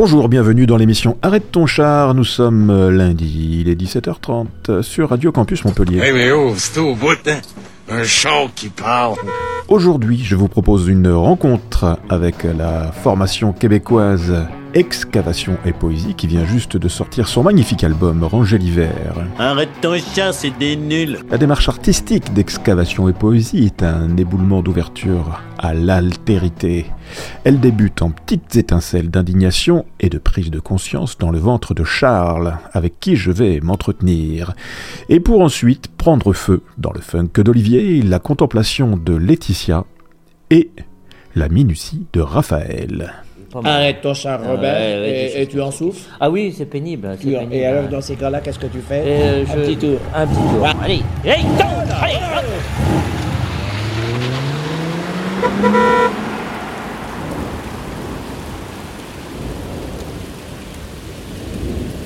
Bonjour, bienvenue dans l'émission Arrête ton char. Nous sommes euh, lundi, il est 17h30 sur Radio Campus Montpellier. Hey, mais oh, c'est au bout, hein? Un char qui parle. Aujourd'hui, je vous propose une rencontre avec la formation québécoise Excavation et Poésie qui vient juste de sortir son magnifique album Ranger l'hiver. Arrête ton chat, c'est des nuls. La démarche artistique d'Excavation et Poésie est un éboulement d'ouverture à l'altérité. Elle débute en petites étincelles d'indignation et de prise de conscience dans le ventre de Charles, avec qui je vais m'entretenir, et pour ensuite prendre feu dans le funk d'Olivier, la contemplation de Laetitia et la minutie de Raphaël. Pas mal. Arrête ton char, Robert, Ouais, ouais, et, tu en souffles. Ah oui, c'est pénible. c'est Tu- pénible. et alors, dans ces cas-là, qu'est-ce que tu fais? Euh, Un je- petit tour. Un petit tour. Ouais. Allez, allez.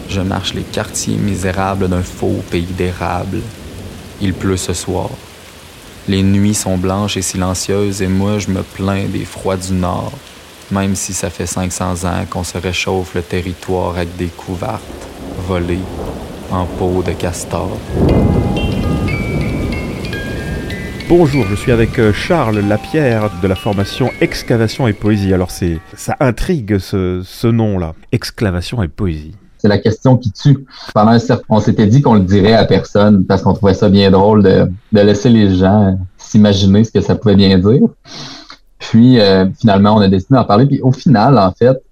Je marche les quartiers misérables d'un faux pays d'érable. Il pleut ce soir. Les nuits sont blanches et silencieuses et moi je me plains des froids du nord, même si ça fait 500 ans qu'on se réchauffe le territoire avec des couvertes volées en peau de castor. Bonjour, je suis avec euh, Charles Lapierre de la formation Excavation et Poésie. Alors c'est ça intrigue ce, ce nom-là, Excavation et Poésie. C'est la question qui tue. Pendant un certain, on s'était dit qu'on le dirait à personne parce qu'on trouvait ça bien drôle de, de laisser les gens s'imaginer ce que ça pouvait bien dire. Puis euh, finalement, on a décidé d'en parler. Puis au final, en fait,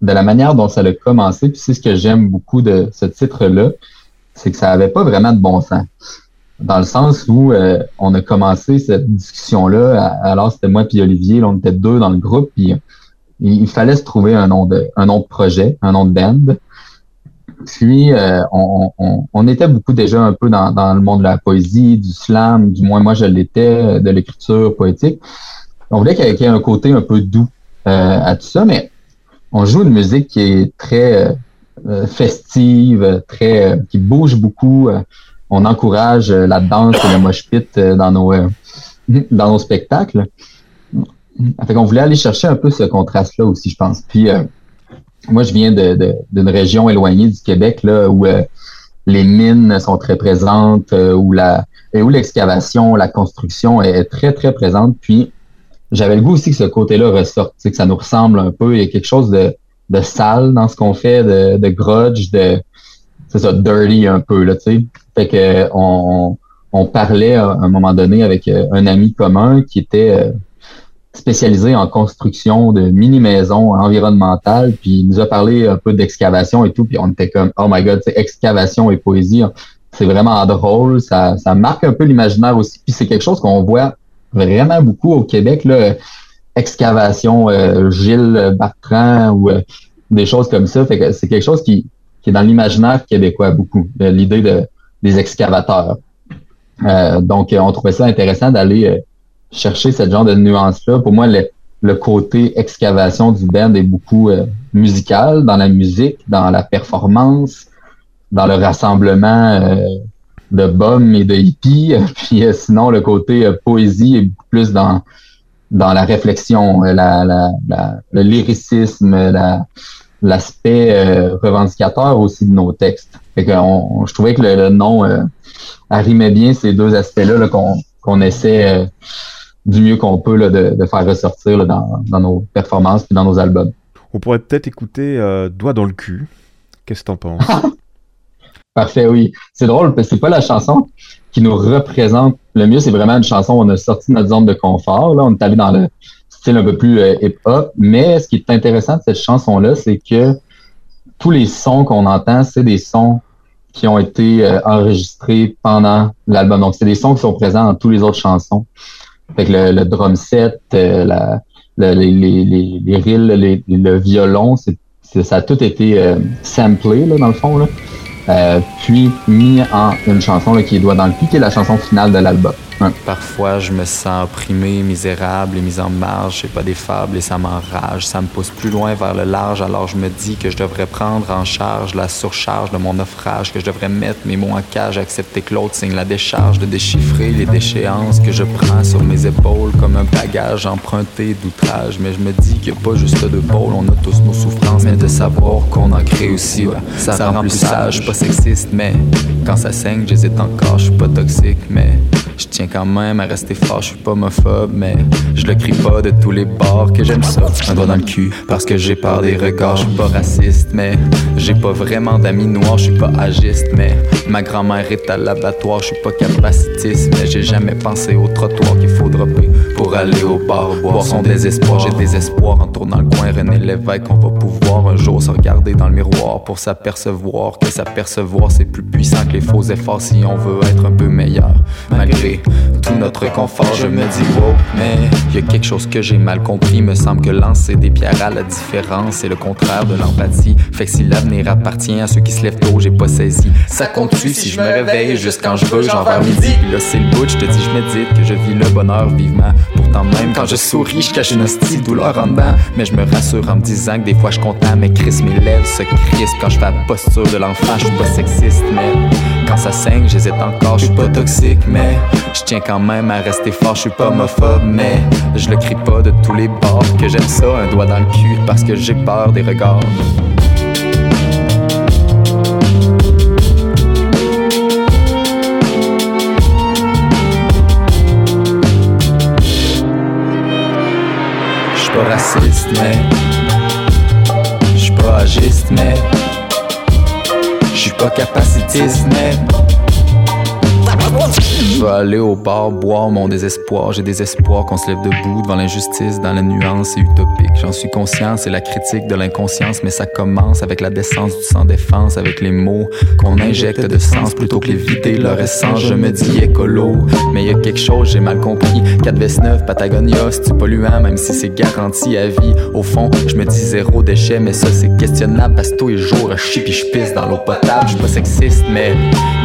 de la manière dont ça a commencé, puis c'est ce que j'aime beaucoup de ce titre-là, c'est que ça avait pas vraiment de bon sens. Dans le sens où euh, on a commencé cette discussion-là, alors c'était moi puis Olivier, on était deux dans le groupe, puis il, fallait se trouver un nom de un nom de projet, un nom de band. Puis, euh, on, était beaucoup déjà un peu dans, le monde de la poésie, du slam, du moins moi je l'étais, de l'écriture poétique. On voulait qu'il y ait un côté un peu doux euh, à tout ça, mais on joue une musique qui est très euh, euh, festive, très euh, qui bouge beaucoup. euh, on encourage la danse et le mosh pit dans nos dans nos spectacles. Fait qu'on voulait aller chercher un peu ce contraste-là aussi, je pense. Puis moi, je viens d'une région éloignée du Québec là, où euh, les mines sont très présentes, où la et où l'excavation, la construction est très très présente. Puis j'avais le goût aussi que ce côté-là ressorte, que ça nous ressemble un peu. Il y a quelque chose de, de sale dans ce qu'on fait, de, de grudge, de c'est ça, dirty un peu là, tu sais. Fait que on, on parlait à un moment donné avec euh, un ami commun qui était euh, spécialisé en construction de mini-maisons environnementales, puis il nous a parlé un peu d'excavation et tout, puis on était comme, oh my god, excavation et poésie, hein. c'est vraiment drôle, ça, ça marque un peu l'imaginaire aussi, puis c'est quelque chose qu'on voit vraiment beaucoup au Québec, là, excavation, euh, Gilles Bertrand ou euh, des choses comme ça, fait que c'est quelque chose qui, qui est dans l'imaginaire québécois beaucoup, l'idée de, des excavateurs. Euh, donc, euh, on trouvait ça intéressant d'aller euh, chercher ce genre de nuance-là. Pour moi, le, le côté excavation du band est beaucoup euh, musical, dans la musique, dans la performance, dans le rassemblement de bums et de hippies. Puis euh, sinon, le côté euh, poésie est plus dans dans la réflexion, euh, la, la, la- le lyricisme, la, l'aspect revendicateur aussi de nos textes. Fait que on- je trouvais que le, le nom arrimait bien ces deux aspects-là là, qu'on qu'on essaie du mieux qu'on peut là, de, de faire ressortir là, dans, dans nos performances et dans nos albums. On pourrait peut-être écouter Doigt dans le cul. Qu'est-ce que t'en penses? Parfait, oui. C'est drôle parce que c'est pas la chanson qui nous représente le mieux, c'est vraiment une chanson où on a sorti de notre zone de confort. On est allé dans le style un peu plus euh, hip-hop. Mais ce qui est intéressant de cette chanson-là, c'est que tous les sons qu'on entend, c'est des sons qui ont été euh, enregistrés pendant l'album. Donc, c'est des sons qui sont présents dans toutes les autres chansons. Que le, drum set, euh, les, reels, le violon, ça a tout été samplé, dans le fond. Euh, puis mis en une chanson là, qui est Doigt dans le cul, qui est la chanson finale de l'album. Parfois, je me sens opprimé, misérable et mis en marge. C'est pas des fables et ça m'enrage. Ça me pousse plus loin vers le large. Alors je me dis que je devrais prendre en charge la surcharge de mon naufrage, que je devrais mettre mes mots en cage, accepter que l'autre signe la décharge, de déchiffrer les déchéances que je prends sur mes épaules comme un bagage emprunté d'outrage. Mais je me dis qu'il n'y a pas juste deux pôles, on a tous nos souffrances, mais de savoir qu'on en crée aussi, ça, rend plus sage, sexiste, mais quand ça saigne, j'hésite encore, je suis pas toxique, mais je tiens quand même à rester fort, je suis pas homophobe, mais je le crie pas de tous les bords que j'aime ça. Un doigt dans le cul, parce que j'ai peur des regards, je suis pas raciste, mais j'ai pas vraiment d'amis noirs, je suis pas agiste, mais ma grand-mère est à l'abattoir, je suis pas capacitiste, mais j'ai jamais pensé au trottoir qu'il faut dropper pour aller au bar, boire son désespoir. J'ai des espoirs en tournant le coin, René Lévesque, on va pouvoir un jour se regarder dans le miroir pour s'apercevoir que s'apercevoir c'est plus puissant que les faux efforts si on veut être un peu meilleur. Malgré tout notre confort, je me dis wow, mais y a quelque chose que j'ai mal compris. Me semble que lancer des pierres à la différence, c'est le contraire de l'empathie. Fait que si l'avenir appartient à ceux qui se lèvent tôt, j'ai pas saisi. Ça compte-tu si je me réveille juste quand je veux, genre vers midi? Là, c'est le bout, je te dis, je médite que je vis le bonheur vivement. Quand je souris, je cache une hostie douleur en dedans. Mais je me rassure en me disant que des fois je content, mais Chris, mes lèvres se crispent quand je fais la posture de l'enfant. Je suis pas sexiste, mais quand ça saigne, j'hésite encore. Je suis pas toxique, mais je tiens quand même à rester fort, je suis pas homophobe, mais je le crie pas de tous les bords. Que j'aime ça, un doigt dans le cul, parce que j'ai peur des regards. Pas raciste, mais je suis pas agiste, mais je suis pas capacitiste, mais je vais aller au bar boire mon désespoir. J'ai des espoirs qu'on se lève debout devant l'injustice, dans la nuance et utopique. J'en suis conscient, c'est la critique de l'inconscience, mais ça commence avec la décence du sans-défense, avec les mots qu'on injecte de sens plutôt que les vider leur essence. Je me dis écolo, mais y a quelque chose, j'ai mal compris. 4 vs 9, Patagonia, c'est polluant, même si c'est garanti à vie. Au fond, je me dis zéro déchet, mais ça c'est questionnable parce que tous les jours, je chie pis je pisse dans l'eau potable. Je suis pas sexiste, mais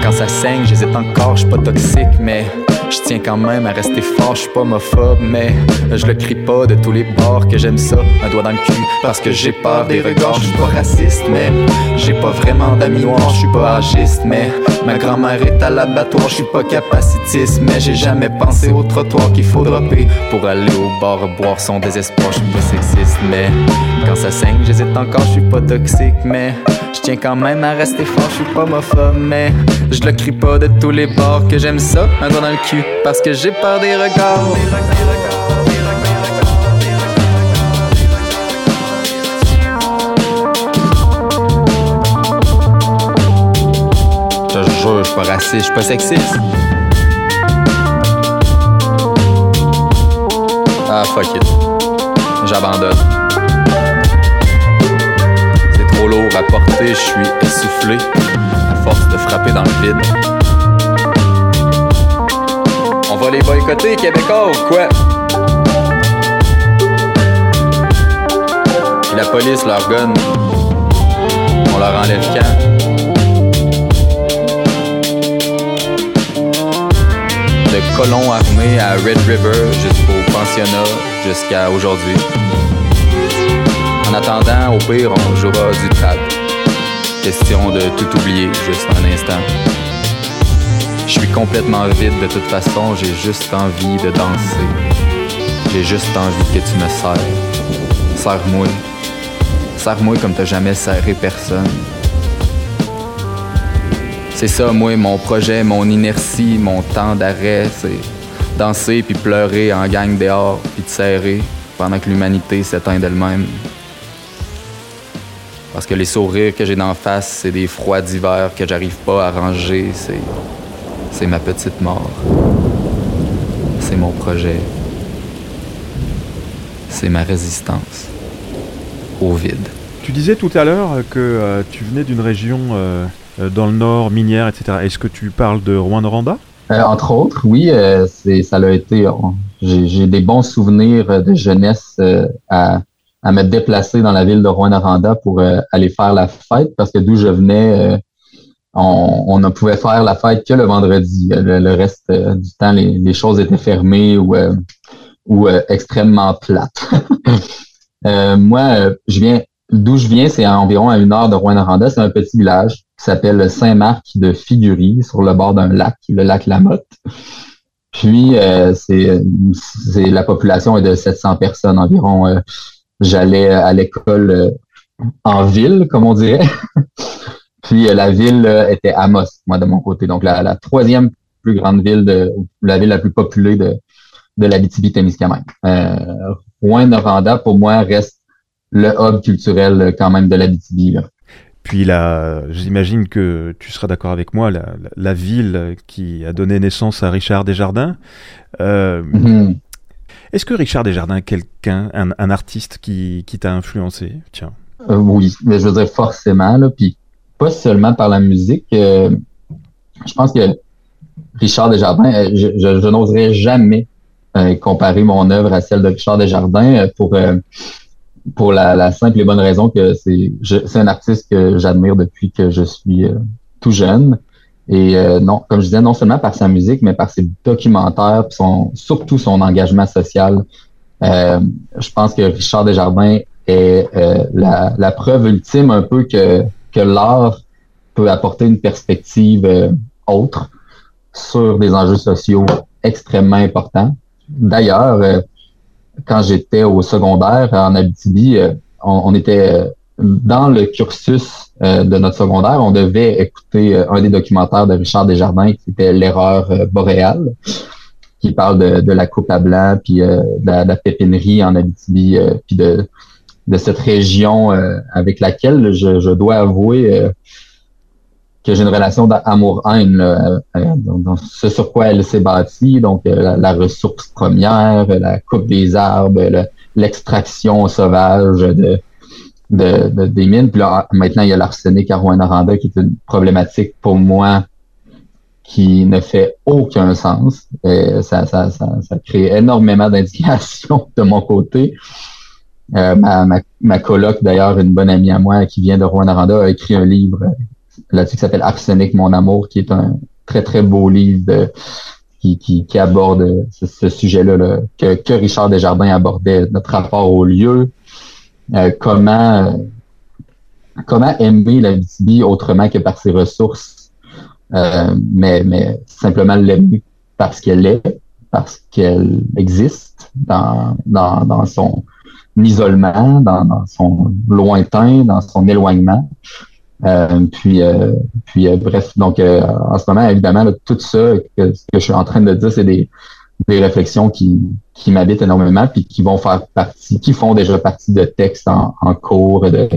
quand ça saigne, j'hésite encore, je suis pas toxique, mais je tiens quand même à rester fort, je suis pas homophobe, mais je le crie pas de tous les bords que j'aime ça, un doigt dans le cul, parce que j'ai peur des regards, je suis pas raciste, mais j'ai pas vraiment d'amis noirs, je suis pas agiste, mais ma grand-mère est à l'abattoir, je suis pas capacitiste, mais j'ai jamais pensé au trottoir qu'il faut dropper pour aller au bar boire son désespoir, je suis pas sexiste, mais quand ça saigne, j'hésite encore, je suis pas toxique, mais je tiens quand même à rester fort, je suis pas homophobe, mais je le crie pas de tous les bords que j'aime ça, un doigt dans le cul, parce que j'ai peur des regards. Je jure, je suis pas raciste, je suis pas sexiste. Ah, fuck it. J'abandonne. C'est trop lourd à porter, je suis essoufflé force de frapper dans le vide. On va les boycotter, Québécois, ou quoi? La police leur gonne. On leur enlève quand? De colons armés à Red River jusqu'au pensionnat, jusqu'à aujourd'hui. En attendant, au pire, on jouera du trap. Question de tout oublier, juste un instant. Je suis complètement vide de toute façon, j'ai juste envie de danser. J'ai juste envie que tu me serres. Serre-moi. Serre-moi comme t'as jamais serré personne. C'est ça, moi, mon projet, mon inertie, mon temps d'arrêt, c'est danser puis pleurer en gang dehors puis te serrer pendant que l'humanité s'éteint d'elle-même. Parce que les sourires que j'ai d'en face, c'est des froids d'hiver que j'arrive pas à ranger, c'est c'est ma petite mort. C'est mon projet. C'est ma résistance au vide. Tu disais tout à l'heure que euh, tu venais d'une région euh, euh, dans le nord, minière, etc. Est-ce que tu parles de Rwanda Euh, entre autres, oui, euh, c'est, ça l'a été. j'ai, j'ai des bons souvenirs de jeunesse euh, à, à me déplacer dans la ville de Rwanda pour euh, aller faire la fête parce que d'où je venais, euh, on, ne pouvait faire la fête que le vendredi. Le, le reste euh, du temps, les, choses étaient fermées ou, euh, ou euh, extrêmement plates. Euh, moi, euh, je viens d'où je viens, c'est à environ à une heure de Rouen-Noranda. C'est un petit village qui s'appelle Saint-Marc de Figurie, sur le bord d'un lac, le lac Lamotte. Puis, euh, c'est, c'est la population est de 700 personnes environ. Euh, J'allais à l'école euh, en ville, comme on dirait. Puis euh, la ville euh, était Amos, moi de mon côté. Donc la, la troisième plus grande ville de la ville la plus populée de, de l'Abitibi-Témiscamingue. Euh, Rouen-Noranda, pour moi, reste le hub culturel euh, quand même de l'Abitibi. là. Puis là, j'imagine que tu seras d'accord avec moi, la, la- la ville qui a donné naissance à Richard Desjardins. Euh, Mhm. Est-ce que Richard Desjardins est quelqu'un, un, artiste qui, qui t'a influencé? Tiens. Euh, oui, mais je veux dire forcément, là, puis pas seulement par la musique. euh, je pense que Richard Desjardins, euh, je, n'oserais jamais comparer mon œuvre à celle de Richard Desjardins pour pour la, la simple et bonne raison que c'est un artiste que j'admire depuis que je suis tout jeune. Et euh, non, comme je disais, non seulement par sa musique, mais par ses documentaires, puis son, surtout son engagement social. Euh, je pense que Richard Desjardins est euh, la, la preuve ultime un peu que, que l'art peut apporter une perspective euh, autre sur des enjeux sociaux extrêmement importants. D'ailleurs, euh, quand j'étais au secondaire en Abitibi, euh, on, on était dans le cursus euh, de notre secondaire, on devait écouter euh, un des documentaires de Richard Desjardins qui était L'erreur euh, boréale, qui parle de, de la coupe à blanc, puis euh, de, la, de la pépinerie en Abitibi, euh, puis de, de cette région euh, avec laquelle je, je dois avouer que j'ai une relation d'amour-haine ce sur quoi elle s'est bâtie, donc la, la ressource première, la coupe des arbres, le- l'extraction sauvage de, de, de- des mines. Puis là, maintenant, il y a l'arsenic à Rouen-Noranda qui est une problématique pour moi qui ne fait aucun sens. Et ça, ça, ça, ça crée énormément d'indignation de mon côté. Euh, ma, ma, ma coloc, d'ailleurs, une bonne amie à moi qui vient de Rouen-Noranda, a écrit un livre là-dessus qui s'appelle Arsenic, mon amour, qui est un très, très beau livre de- qui, qui, qui aborde ce, ce sujet-là là, que, que Richard Desjardins abordait, notre rapport au lieu, euh, comment, comment aimer la vie autrement que par ses ressources, euh, mais, mais simplement l'aimer parce qu'elle est, parce qu'elle existe dans, dans, dans son isolement, dans, dans son lointain, dans son éloignement. Euh, puis, euh, puis euh, bref, donc euh, en ce moment, évidemment, là, tout ça que, que je suis en train de dire, c'est des, des réflexions qui, qui m'habitent énormément, puis qui vont faire partie, qui font déjà partie de textes en, en cours de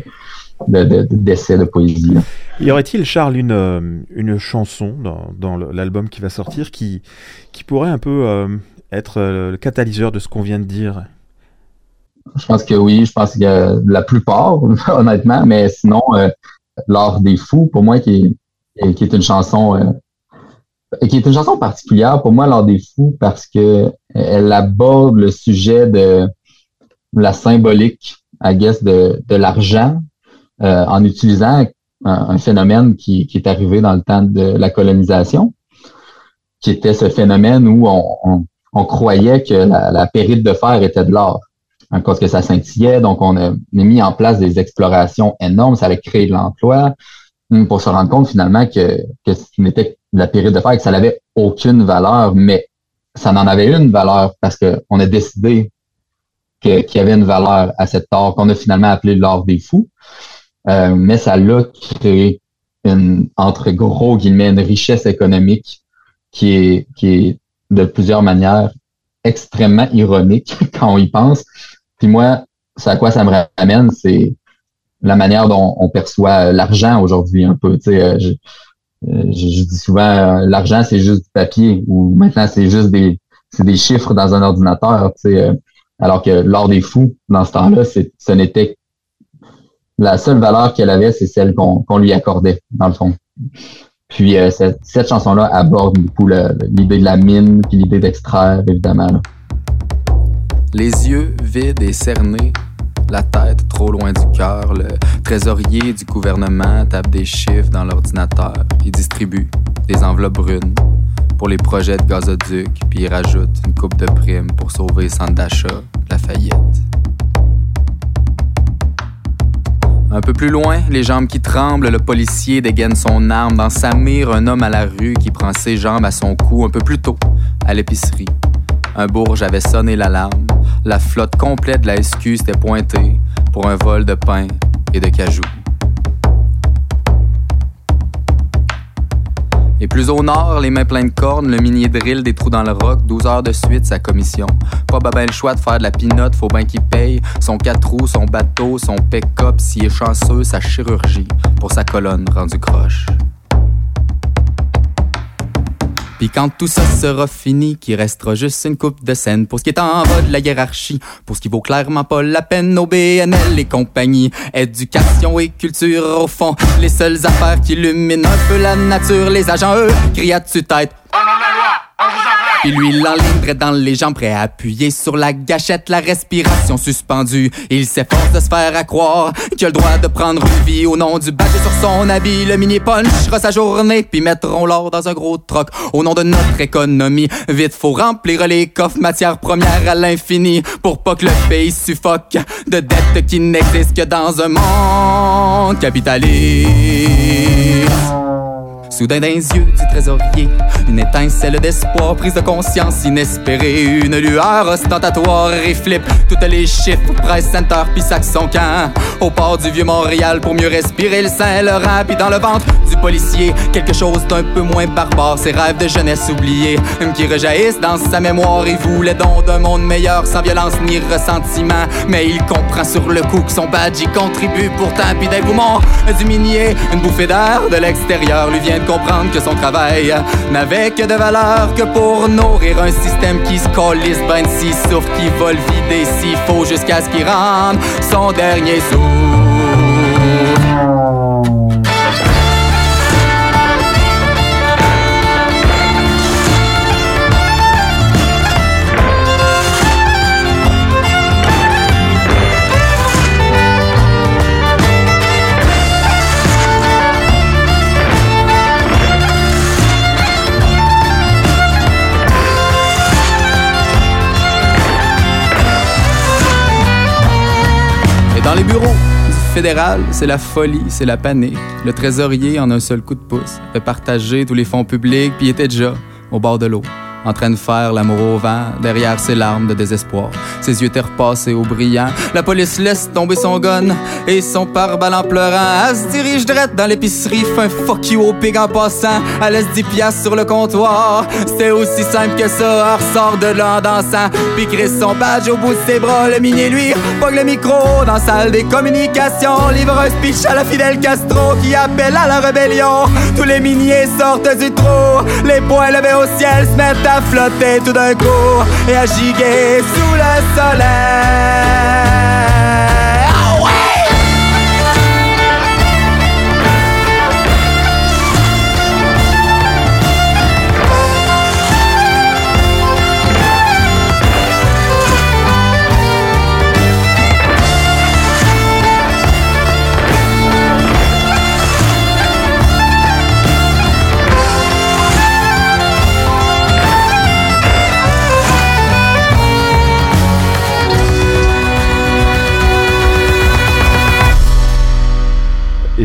de- de- d'essais de, poésie. Y aurait-il, Charles, une, euh, une chanson dans, dans l'album qui va sortir qui, qui pourrait un peu euh, être euh, le catalyseur de ce qu'on vient de dire? Je pense que oui, je pense que la plupart, honnêtement, mais sinon, euh, L'art des fous, pour moi, qui est, qui est une chanson euh, qui est une chanson particulière pour moi, L'art des fous, parce que elle aborde le sujet de la symbolique, I guess, de, de l'argent euh, en utilisant un, phénomène qui, qui est arrivé dans le temps de la colonisation, qui était ce phénomène où on, on, on croyait que la, la périte de fer était de l'or hein, parce que ça scintillait. Donc, on a, mis en place des explorations énormes. Ça allait créer de l'emploi hum, pour se rendre compte finalement que, que ce n'était la périte de fer que ça n'avait aucune valeur, mais ça n'en avait une valeur parce qu'on a décidé qu'il y avait une valeur à cet or qu'on a finalement appelé l'or des fous. Euh, mais ça l'a créé une, entre gros guillemets, une richesse économique qui est, qui est de plusieurs manières extrêmement ironique quand on y pense. Puis moi, c'est à quoi ça me ramène, c'est la manière dont on perçoit l'argent aujourd'hui un peu. Tu sais, euh, je, euh, je, dis souvent, euh, l'argent c'est juste du papier ou maintenant c'est juste des c'est des chiffres dans un ordinateur. Tu sais, euh, alors que l'or des fous dans ce temps-là, ce n'était la seule valeur qu'elle avait, c'est celle qu'on lui accordait dans le fond. Puis cette, cette chanson-là aborde beaucoup l'idée de la mine, puis l'idée d'extraire, évidemment. Les yeux vides et cernés, la tête trop loin du cœur. Le trésorier du gouvernement tape des chiffres dans l'ordinateur. Il distribue des enveloppes brunes pour les projets de gazoduc, puis il rajoute une coupe de primes pour sauver le centre d'achat la faillite. Un peu plus loin, les jambes qui tremblent, le policier dégaine son arme dans sa mire, un homme à la rue qui prend ses jambes à son cou un peu plus tôt, à l'épicerie. Un bourge avait sonné l'alarme. La flotte complète de la SQ s'était pointée pour un vol de pain et de cajou. Et plus au nord, les mains pleines de cornes, le minier drill des trous dans le roc, 12 heures de suite, sa commission. Pas ben le choix de faire de la pinote, faut bien qu'il paye. Son 4 roues, son bateau, son pick-up, s'il est chanceux, sa chirurgie pour sa colonne rendue croche. Puis quand tout ça sera fini, qu'il restera juste une coupe de scène pour ce qui est en bas de la hiérarchie, pour ce qui vaut clairement pas la peine au BNL et compagnie. Éducation et culture au fond, les seules affaires qui illuminent un peu la nature, les agents eux crient à tue-tête. Puis lui l'enligne dans les jambes, prêt à appuyer sur la gâchette, la respiration suspendue. Il s'efforce de se faire à croire qu'il a le droit de prendre une vie au nom du badge sur son habit. Le mini punchera sa journée, puis mettront l'or dans un gros troc au nom de notre économie. Vite, faut remplir les coffres matières premières à l'infini pour pas que le pays suffoque de dettes qui n'existent que dans un monde capitaliste. Soudain les yeux du trésorier, une étincelle d'espoir, prise de conscience inespérée, une lueur ostentatoire et flip toutes les chiffres, presse center puis Saxon camp. Au port du vieux Montréal pour mieux respirer le Saint-Laurent, puis dans le ventre du policier, quelque chose d'un peu moins barbare, ses rêves de jeunesse oubliés, qui rejaillissent dans sa mémoire. Il voulait donc d'un monde meilleur, sans violence ni ressentiment, mais il comprend sur le coup que son badge y contribue pourtant, puis d'un poumon du minier, une bouffée d'air de l'extérieur lui vient de comprendre que son travail n'avait que de valeur que pour nourrir un système qui se colisse ben si souffre, qui va le vider s'il faut jusqu'à ce qu'il rende son dernier souffle. Fédéral, c'est la folie, c'est la panique. Le trésorier, en un seul coup de pouce, fait partager tous les fonds publics, puis il était déjà au bord de l'eau en train de faire l'amour au vent, derrière ses larmes de désespoir. Ses yeux étaient repassés au brillant. La police laisse tomber son gun et son pare-balles en pleurant. Elle se dirige drette dans l'épicerie, fait un fuck you au pig en passant. Elle laisse 10 piastres sur le comptoir. C'était aussi simple que ça, elle ressort de là en dansant. Puis crée son badge au bout de ses bras. Le minier, lui, pogne le micro dans la salle des communications. Livre un speech à la Fidel Castro qui appelle à la rébellion. Tous les miniers sortent du trou. Les poings levés au ciel se mettent à flotter tout d'un coup et à giguer sous le soleil.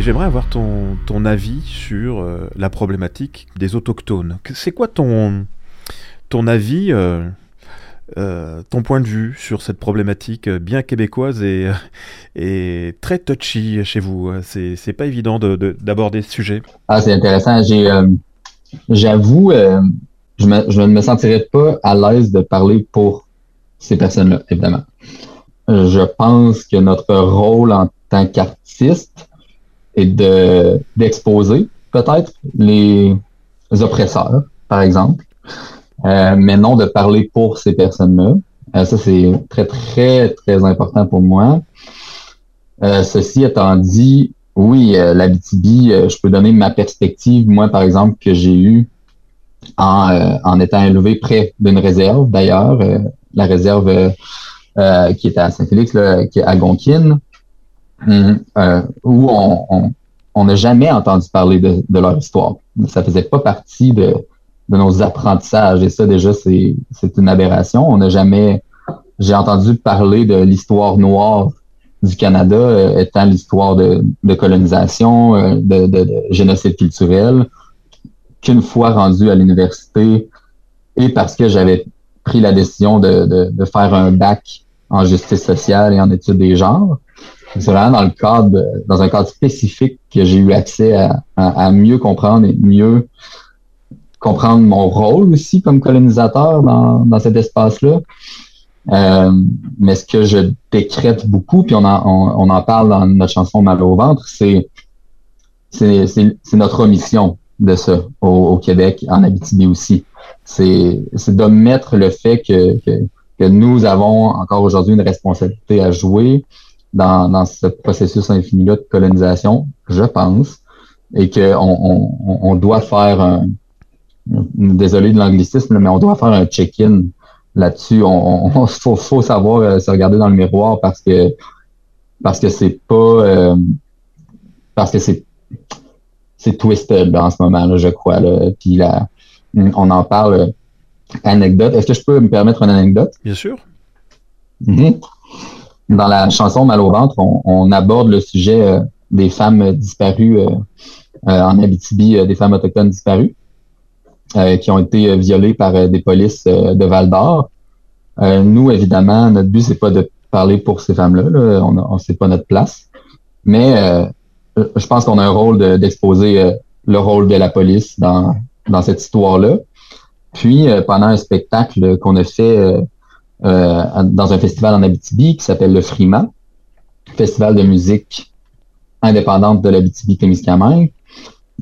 J'aimerais avoir ton, ton avis sur euh, la problématique des autochtones. C'est quoi ton, ton avis, euh, euh, ton point de vue sur cette problématique bien québécoise et, très touchy chez vous euh, C'est pas évident de- de- d'aborder ce sujet. Ah, c'est intéressant. J'avoue, je, me- je ne me sentirais pas à l'aise de parler pour ces personnes-là, évidemment. Je pense que notre rôle en tant qu'artiste est de, d'exposer peut-être les oppresseurs, par exemple, euh, mais non de parler pour ces personnes-là. Euh, ça, c'est très, très, très important pour moi. Euh, ceci étant dit, oui, euh, l'Abitibi, euh, je peux donner ma perspective, moi, par exemple, que j'ai eue en, euh, en étant élevé près d'une réserve, d'ailleurs, la réserve qui est à Saint-Félix, qui est à Gonkin, hum, euh, où on on- on n'a jamais entendu parler de, de leur histoire. Ça faisait pas partie de, de nos apprentissages. Et ça, déjà, c'est une aberration. On n'a jamais... J'ai entendu parler de l'histoire noire du Canada euh, étant l'histoire de, de colonisation, euh, de, de- de génocide culturel, qu'une fois rendu à l'université et parce que j'avais pris la décision de faire un bac en justice sociale et en études des genres. C'est vraiment dans le cadre, de- dans un cadre spécifique que j'ai eu accès à, à, mieux comprendre et mieux comprendre mon rôle aussi comme colonisateur dans, dans cet espace-là. Euh, mais ce que je décrète beaucoup, puis on en, on, en parle dans notre chanson Mal au ventre, c'est notre omission de ça au, Québec, en Abitibi aussi. C'est c'est d'omettre le fait que, que, que nous avons encore aujourd'hui une responsabilité à jouer dans, dans ce processus infini-là de colonisation, je pense, et qu'on on, on, doit faire un, désolé de l'anglicisme, mais on doit faire un check-in là-dessus. On, on- faut, faut savoir euh, se regarder dans le miroir parce que parce que c'est pas euh, parce que c'est c'est twisted en ce moment là, je crois. Là. Puis là, on en parle. Anecdote. Est-ce que je peux me permettre une anecdote? Bien sûr. Mhm. Dans la chanson Mal au ventre, on, on aborde le sujet euh, des femmes disparues euh, euh, en Abitibi, euh, des femmes autochtones disparues, qui ont été violées par des polices de Val d'Or. Nous, évidemment, notre but, c'est pas de parler pour ces femmes-là, là. on, on sait pas notre place, mais je pense qu'on a un rôle de- d'exposer le rôle de la police dans, dans cette histoire-là. Puis, pendant un spectacle qu'on a fait dans un festival en Abitibi qui s'appelle le Frima, festival de musique indépendante de l'Abitibi-Témiscamingue.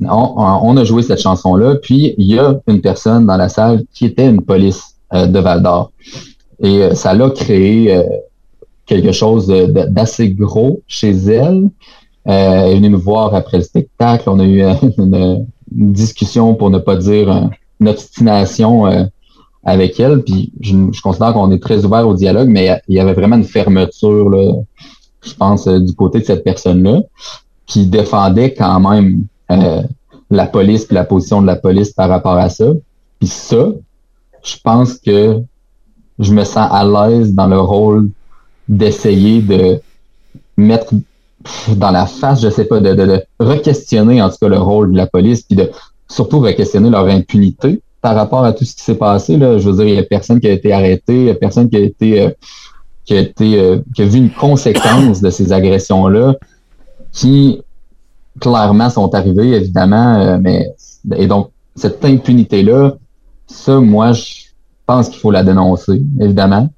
On, a joué cette chanson-là, puis il y a une personne dans la salle qui était une police euh, de Val d'Or. Et euh, ça l'a créé euh, quelque chose d'assez gros chez elle. Euh, elle est venue nous voir après le spectacle. On a eu euh, une, discussion, pour ne pas dire euh, une obstination euh, avec elle. Puis je, je considère qu'on est très ouvert au dialogue, mais il y avait vraiment une fermeture, là, je pense, euh, du côté de cette personne-là, qui défendait quand même euh, la police puis la position de la police par rapport à ça. Puis ça, je pense que je me sens à l'aise dans le rôle d'essayer de mettre dans la face, je sais pas, de, de, de re-questionner en tout cas le rôle de la police, puis de surtout re-questionner leur impunité par rapport à tout ce qui s'est passé. Là. Je veux dire, il y a personne qui a été arrêté, il y a personne qui a été euh, qui a été euh, qui a vu une conséquence de ces agressions-là qui clairement sont arrivées, évidemment, euh, mais et donc cette impunité-là, ça, moi, je pense qu'il faut la dénoncer, évidemment.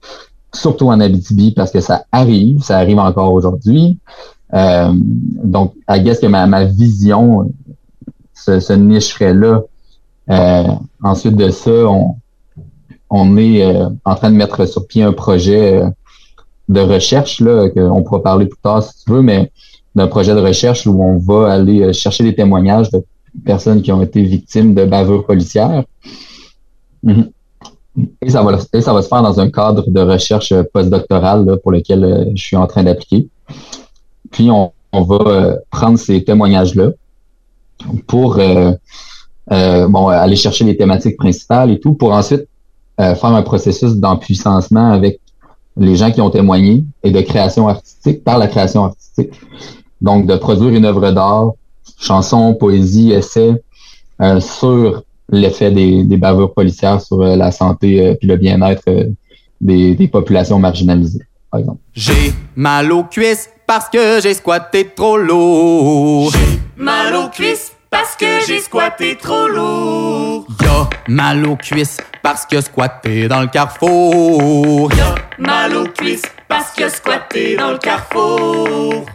Surtout en Abitibi, parce que ça arrive, ça arrive encore aujourd'hui. Donc, I guess que ma, ma vision se, se nicherait là. Euh, ensuite de ça, on, on est euh, en train de mettre sur pied un projet euh, de recherche, là, qu'on pourra parler plus tard si tu veux, mais d'un projet de recherche où on va aller chercher des témoignages de personnes qui ont été victimes de bavures policières. Mhm. Et ça, va, et ça va se faire dans un cadre de recherche postdoctorale pour lequel je suis en train d'appliquer. Puis on, on va prendre ces témoignages-là pour euh, euh, bon, aller chercher les thématiques principales et tout, pour ensuite euh, faire un processus d'empuissancement avec les gens qui ont témoigné et de création artistique, par la création artistique. Donc, de produire une œuvre d'art, chanson, poésie, essai, euh, sur l'effet des, des bavures policières sur euh, la santé euh, puis le bien-être euh, des, des populations marginalisées, par exemple. J'ai mal aux cuisses parce que j'ai squatté trop lourd. Mal aux cuisses parce que j'ai squatté trop lourd. Y'a mal aux cuisses parce que squatté dans le carrefour. Y'a mal aux cuisses parce que squatté dans le carrefour.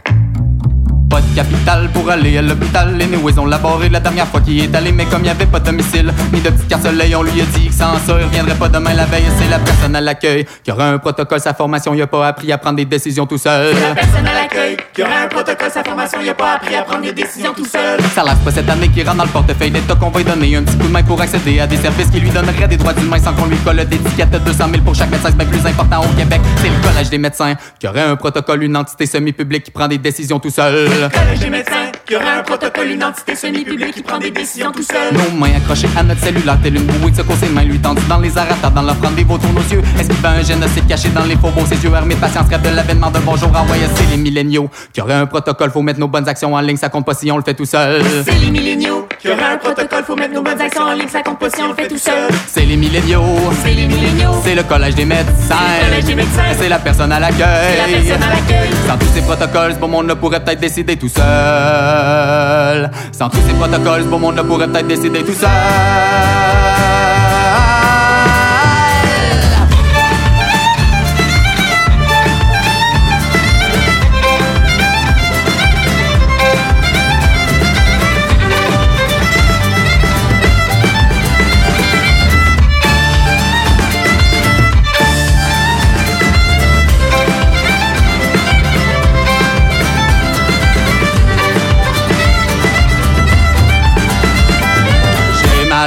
Pas de capital pour aller à l'hôpital. Les Néoués ont laboré la dernière fois qu'il est allé, mais comme il n'y avait pas de domicile, ni de petite carte soleil, on lui a dit que sans ça, il reviendrait pas demain la veille. C'est la personne à l'accueil qui aura un protocole, sa formation, il a pas appris à prendre des décisions tout seul. C'est la personne à l'accueil qui aura un protocole, sa formation, il a pas appris à prendre des décisions tout seul. Ça lâche pas cette année qui rentre dans le portefeuille d'État qu'on va lui donner un petit coup de main pour accéder à des services qui lui donneraient des droits d'humain sans qu'on lui colle d'étiquette de 200 000 pour chaque médecin, c'est bien plus important au Québec. C'est le collège des médecins qui aurait un protocole, une entité semi-publique qui prend des décisions tout seul. Le collège des médecins qui aura un protocole, une entité semi-publique qui prend des décisions tout seul. Nos mains accrochées à notre cellulaire, telle une bouée de secours, ses mains lui tendues dans les aratas, dans l'offrande des vautours nos yeux. Est-ce qu'il fait un génocide caché dans les faubourgs, ses yeux armés de patience, rêve de l'avènement d'un bonjour envoyé, c'est les milléniaux qui auraient un protocole, faut mettre nos bonnes actions en ligne, ça compte pas si on le fait tout seul. C'est les milléniaux qui aura un protocole, faut mettre nos bonnes actions en ligne, ça compte pas si on le fait tout seul. C'est les milléniaux, C'est les milléniaux, c'est le collège des médecins, C'est la personne à c'est la l'accueil. personne à l'accueil. Sans tous ces protocoles, ce beau monde-là pourrait peut-être décider tout seul. Sans tous ces protocoles, ce beau monde-là pourrait peut-être décider tout seul.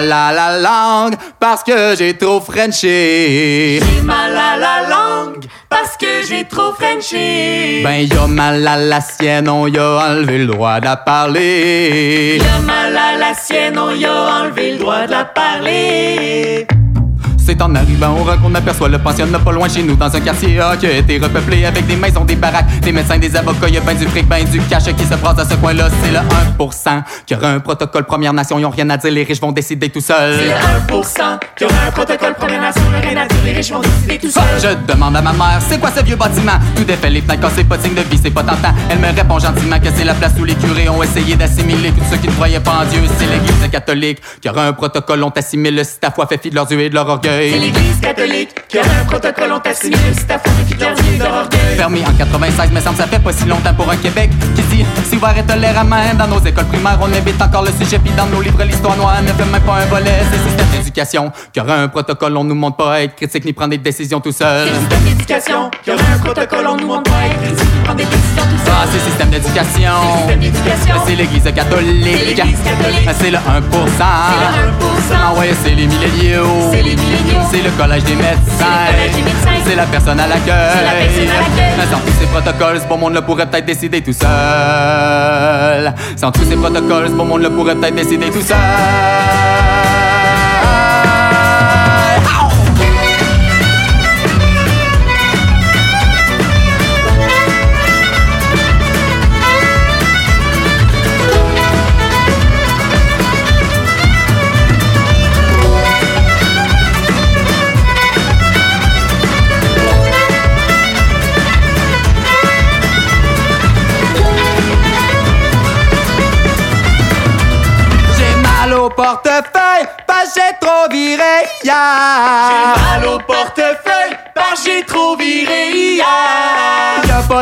Mal à la langue parce que j'ai trop frenché. J'ai mal à la langue parce que j'ai trop frenché. Ben y'a mal à la sienne, on y a enlevé le droit de la parler. Y'a mal à la sienne, on y a enlevé le droit de la parler. C'est en arrivant au rock qu'on aperçoit le pensionnat pas loin chez nous dans un quartier A qui a été repeuplé avec des maisons, des baraques, des médecins, des avocats, y a ben du fric, ben du cash qui se passe à ce coin-là, c'est le 1% qui aura un protocole Première Nation, ils ont rien à dire, les riches vont décider tout seuls. C'est le 1% qui aura un protocole Première Nation, le rien à dire, les riches vont décider tout seul. Je demande à ma mère, c'est quoi ce vieux bâtiment? Tout défait, les fenêtres cassées, pas de signe de vie, c'est pas tentant. Elle me répond gentiment que c'est la place où les curés ont essayé d'assimiler tous ceux qui ne croyaient pas en Dieu. C'est l'église catholique qui aura un protocole, on t'assimile si ta foi fait fi de leurs yeux et de leur C'est l'église catholique qui aura un protocole, on t'assimile si ta foi est leur Dieu et leur orgueil. Permis en 96, mais semble ça fait pas si longtemps pour un Québec qui dit si ouvert est tolérament. Dans nos écoles primaires, on évite encore le sujet, puis dans nos livres, l'histoire noire ne fait même pas un volet. C'est le système d'éducation qui aura un protocole, on nous montre pas à être critique ni prendre des décisions tout seul. C'est le système d'éducation qui aura un protocole, on nous montre pas à être critique, ni prendre des décisions tout seul. Ah, c'est le système d'éducation. C'est l'église catholique. C'est l'église catholique. C'est le 1%. C'est le 1%. Ah ouais, c'est les milléniaux. C'est les milléniaux. C'est le collège des médecins. C'est le la personne à l'accueil. La l'accueil. Sans tous ces protocoles, ce bon monde-là pourrait peut-être décider tout seul. Sans tous ces protocoles, ce bon monde-là pourrait peut-être décider tout seul.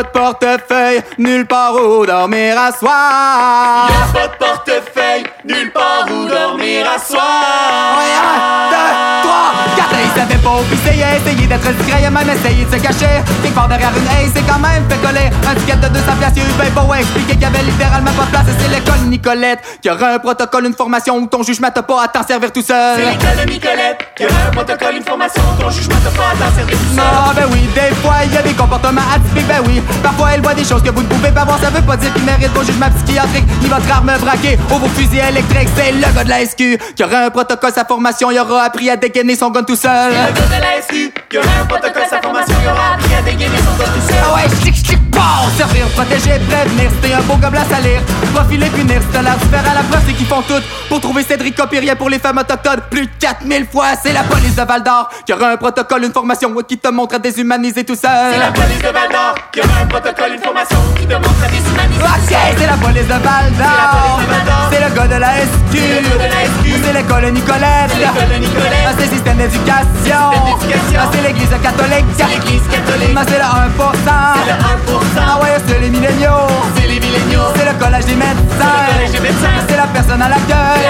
Pas de portefeuille, nulle part où dormir à soir. Y'a pas de portefeuille, nulle part où dormir à soir. Ouais, un, deux, trois, quatre. Il savait pas où a essayé d'être discret, même essayé de se cacher. Quelque part derrière une haie, il s'est quand même fait coller un ticket de 200 piastres. Il a eu ben beau expliquer qu'il y avait littéralement pas de place. Et c'est l'école Nicolette qui aura un protocole, une formation où ton jugement t'a pas à t'en servir tout seul. C'est l'école de Nicolette qui aura un protocole, une formation, ton jugement t'a pas à t'en servir tout seul. Ah ben oui, des fois il y a des comportements atypiques, ben oui. Parfois elle voit des choses que vous ne pouvez pas voir, ça veut pas dire qu'il mérite vos jugements psychiatriques, ni votre arme braquée ou vos fusils C'est le gars de la SQ qui aura un protocole, sa formation, il aura appris à dégainer son gun tout seul. Le gars de la SQ qui aura un protocole, sa formation, il aura appris à dégainer son gars tout seul. Ah ouais, chic, chic, bon! Servir, protéger, prévenir, c'était un beau gobelin à salir. Profiler, punir, c'était l'air super à la preuve, c'est qu'ils font tout pour trouver Cédric Copirier pour les femmes autochtones. Plus de 4000 fois, c'est la police de Val d'Or qui aura un protocole, une formation qui te montre à déshumaniser tout seul. C'est la police de Val d'Or qui aura un protocole, une formation qui te montre à déshumaniser tout Ok, seul. c'est la police de Val d'Or. C'est la police de Val d'Or. C'est le gars de la SQ. C'est le l'école Nicolette. C'est Nicolette. Ah, C'est le système d'éducation. Ah, C'est l'église catholique. C'est. Ah, C'est le 1%. C'est le 1%. Ah ouais, c'est les milléniaux. C'est les milléniaux. C'est le C'est la personne à l'accueil.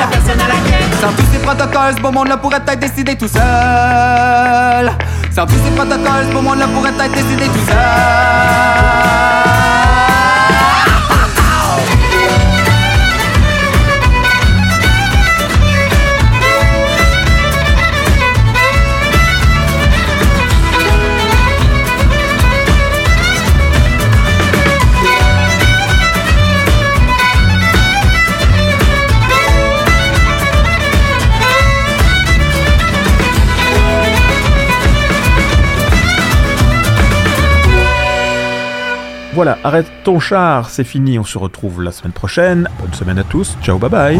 Sans tous ces protocoles, ce beau monde-là pourrait être décidé tout seul. Sans tous ces protocoles, ce beau monde-là pourrait être décidé tout seul. Voilà, arrête ton char, c'est fini, on se retrouve la semaine prochaine. Bonne semaine à tous, ciao, bye bye